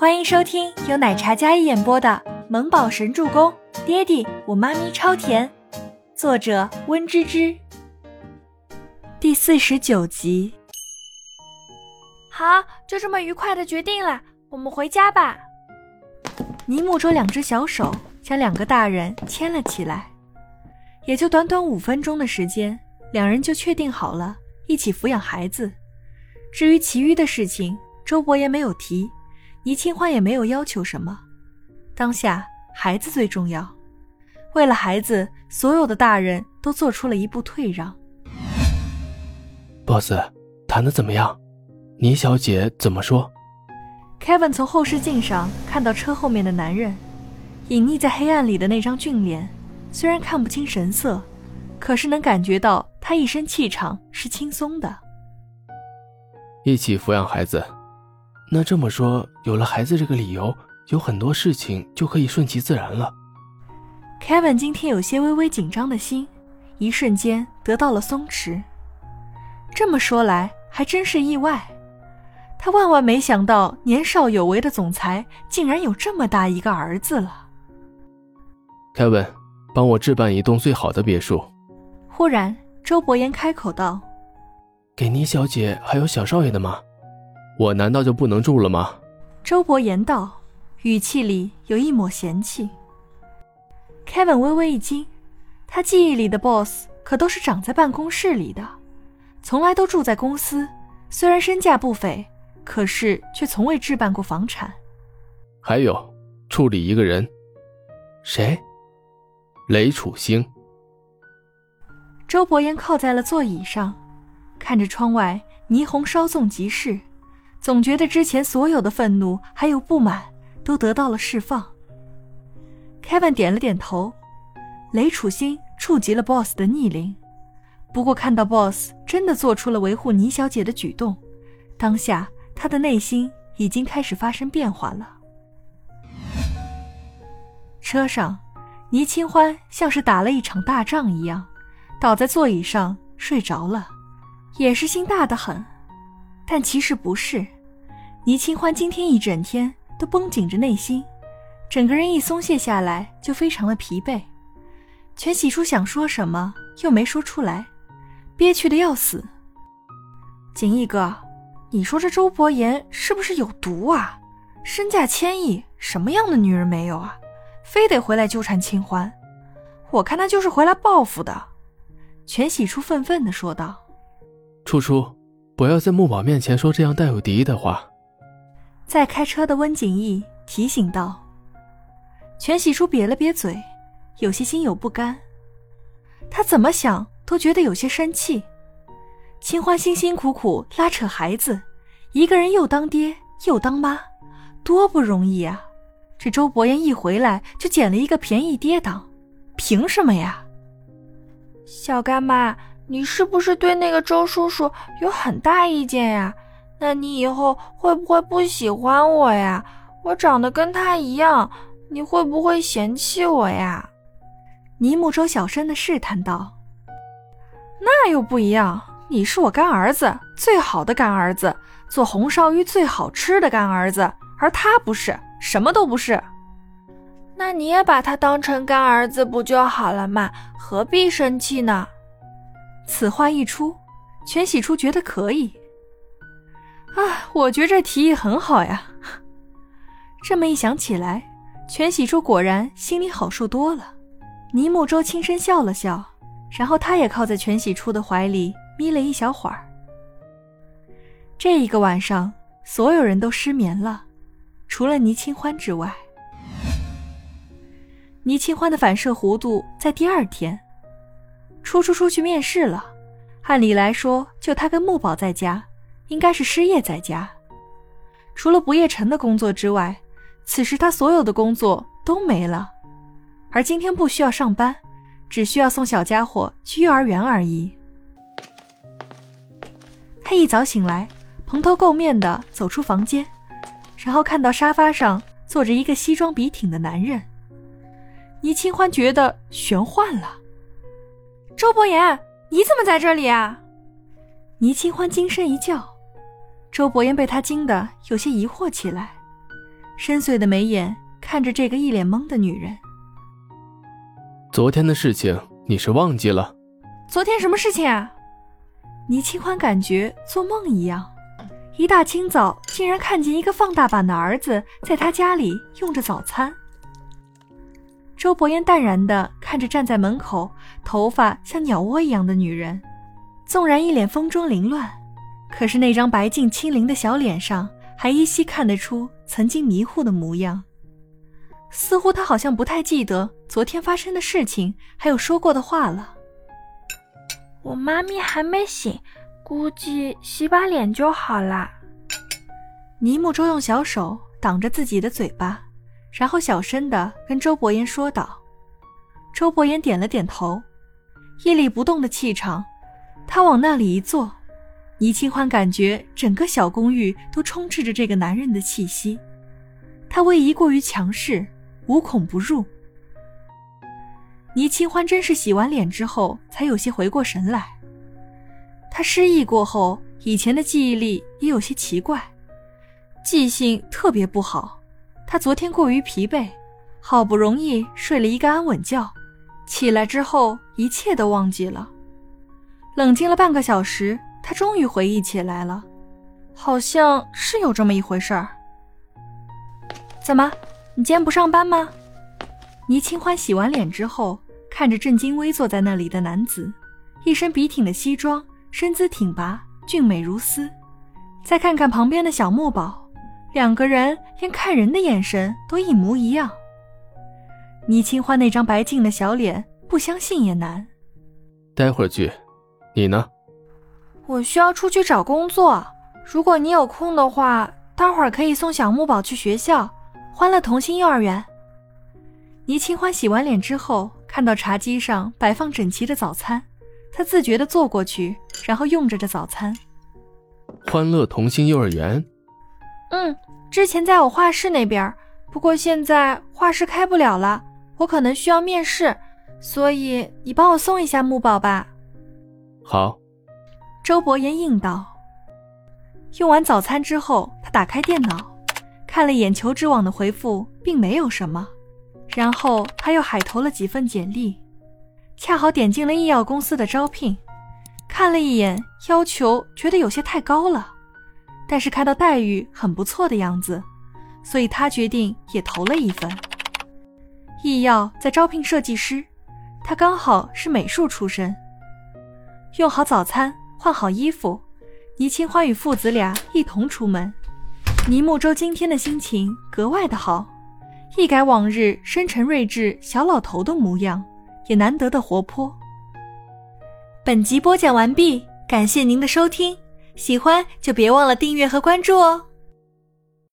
欢迎收听由奶茶嘉一演播的《萌宝神助攻》，爹地我妈咪超甜，作者温芝芝。第四十九集。好，就这么愉快的决定了，我们回家吧。尼木舟两只小手将两个大人牵了起来，也就短短五分钟的时间，两人就确定好了一起抚养孩子。至于其余的事情，周伯言没有提，倪清欢也没有要求什么。当下孩子最重要，为了孩子，所有的大人都做出了一步退让。boss，谈的怎么样？倪小姐怎么说？Kevin 从后视镜上看到车后面的男人，隐匿在黑暗里的那张俊脸，虽然看不清神色，可是能感觉到他一身气场是轻松的。一起抚养孩子，那这么说，有了孩子这个理由，有很多事情就可以顺其自然了。Kevin 今天有些微微紧张的心，一瞬间得到了松弛。这么说来，还真是意外。他万万没想到，年少有为的总裁竟然有这么大一个儿子了。Kevin，帮我置办一栋最好的别墅。忽然，周伯言开口道。给倪小姐还有小少爷的吗？我难道就不能住了吗？周伯言道，语气里有一抹嫌弃。Kevin 微微一惊，他记忆里的 boss 可都是长在办公室里的，从来都住在公司。虽然身价不菲，可是却从未置办过房产。还有，处理一个人，谁？雷楚星。周伯言靠在了座椅上。看着窗外霓虹稍纵即逝，总觉得之前所有的愤怒还有不满都得到了释放。Kevin 点了点头，雷楚星触及了 Boss 的逆鳞，不过看到 Boss 真的做出了维护倪小姐的举动，当下他的内心已经开始发生变化了。车上，倪清欢像是打了一场大仗一样，倒在座椅上睡着了。也是心大的很，但其实不是。倪清欢今天一整天都绷紧着内心，整个人一松懈下来就非常的疲惫。全喜初想说什么又没说出来，憋屈的要死。锦逸哥，你说这周伯言是不是有毒啊？身价千亿，什么样的女人没有啊？非得回来纠缠清欢？我看他就是回来报复的。全喜初愤愤地说道。初初，不要在木宝面前说这样带有敌意的话。在开车的温景逸提醒道。全喜初瘪了瘪嘴，有些心有不甘。他怎么想都觉得有些生气。清欢辛辛苦苦拉扯孩子，一个人又当爹又当妈，多不容易啊！这周伯言一回来就捡了一个便宜爹当，凭什么呀？小干妈。你是不是对那个周叔叔有很大意见呀？那你以后会不会不喜欢我呀？我长得跟他一样，你会不会嫌弃我呀？尼木周小声的试探道：“那又不一样，你是我干儿子，最好的干儿子，做红烧鱼最好吃的干儿子，而他不是，什么都不是。那你也把他当成干儿子不就好了嘛？何必生气呢？”此话一出，全喜初觉得可以。啊，我觉这提议很好呀。这么一想起来，全喜初果然心里好受多了。倪木舟轻声笑了笑，然后他也靠在全喜初的怀里眯了一小会儿。这一个晚上，所有人都失眠了，除了倪清欢之外。倪清欢的反射弧度在第二天。初初出去面试了，按理来说，就他跟木宝在家，应该是失业在家。除了不夜城的工作之外，此时他所有的工作都没了。而今天不需要上班，只需要送小家伙去幼儿园而已。他一早醒来，蓬头垢面的走出房间，然后看到沙发上坐着一个西装笔挺的男人。倪清欢觉得玄幻了。周伯言，你怎么在这里啊？倪清欢惊声一叫，周伯言被他惊得有些疑惑起来，深邃的眉眼看着这个一脸懵的女人。昨天的事情你是忘记了？昨天什么事情啊？倪清欢感觉做梦一样，一大清早竟然看见一个放大版的儿子在他家里用着早餐。周伯言淡然地看着站在门口、头发像鸟窝一样的女人，纵然一脸风中凌乱，可是那张白净清灵的小脸上还依稀看得出曾经迷糊的模样。似乎他好像不太记得昨天发生的事情，还有说过的话了。我妈咪还没醒，估计洗把脸就好啦。倪木舟用小手挡着自己的嘴巴。然后小声的跟周伯言说道：“周伯言点了点头，屹立不动的气场。他往那里一坐，倪清欢感觉整个小公寓都充斥着这个男人的气息。他威仪过于强势，无孔不入。倪清欢真是洗完脸之后才有些回过神来。他失忆过后，以前的记忆力也有些奇怪，记性特别不好。”他昨天过于疲惫，好不容易睡了一个安稳觉，起来之后一切都忘记了。冷静了半个小时，他终于回忆起来了，好像是有这么一回事儿。怎么，你今天不上班吗？倪清欢洗完脸之后，看着正襟危坐在那里的男子，一身笔挺的西装，身姿挺拔，俊美如丝。再看看旁边的小木宝。两个人连看人的眼神都一模一样。倪清欢那张白净的小脸，不相信也难。待会儿去，你呢？我需要出去找工作。如果你有空的话，待会儿可以送小木宝去学校，欢乐童心幼儿园。倪清欢洗完脸之后，看到茶几上摆放整齐的早餐，她自觉地坐过去，然后用着这早餐。欢乐童心幼儿园。嗯，之前在我画室那边，不过现在画室开不了了，我可能需要面试，所以你帮我送一下木宝吧。好，周伯言应道。用完早餐之后，他打开电脑，看了眼求职网的回复，并没有什么，然后他又海投了几份简历，恰好点进了医药公司的招聘，看了一眼要求，觉得有些太高了。但是看到待遇很不错的样子，所以他决定也投了一份。易耀在招聘设计师，他刚好是美术出身。用好早餐，换好衣服，倪清欢与父子俩一同出门。倪木舟今天的心情格外的好，一改往日深沉睿智小老头的模样，也难得的活泼。本集播讲完毕，感谢您的收听。喜欢就别忘了订阅和关注哦。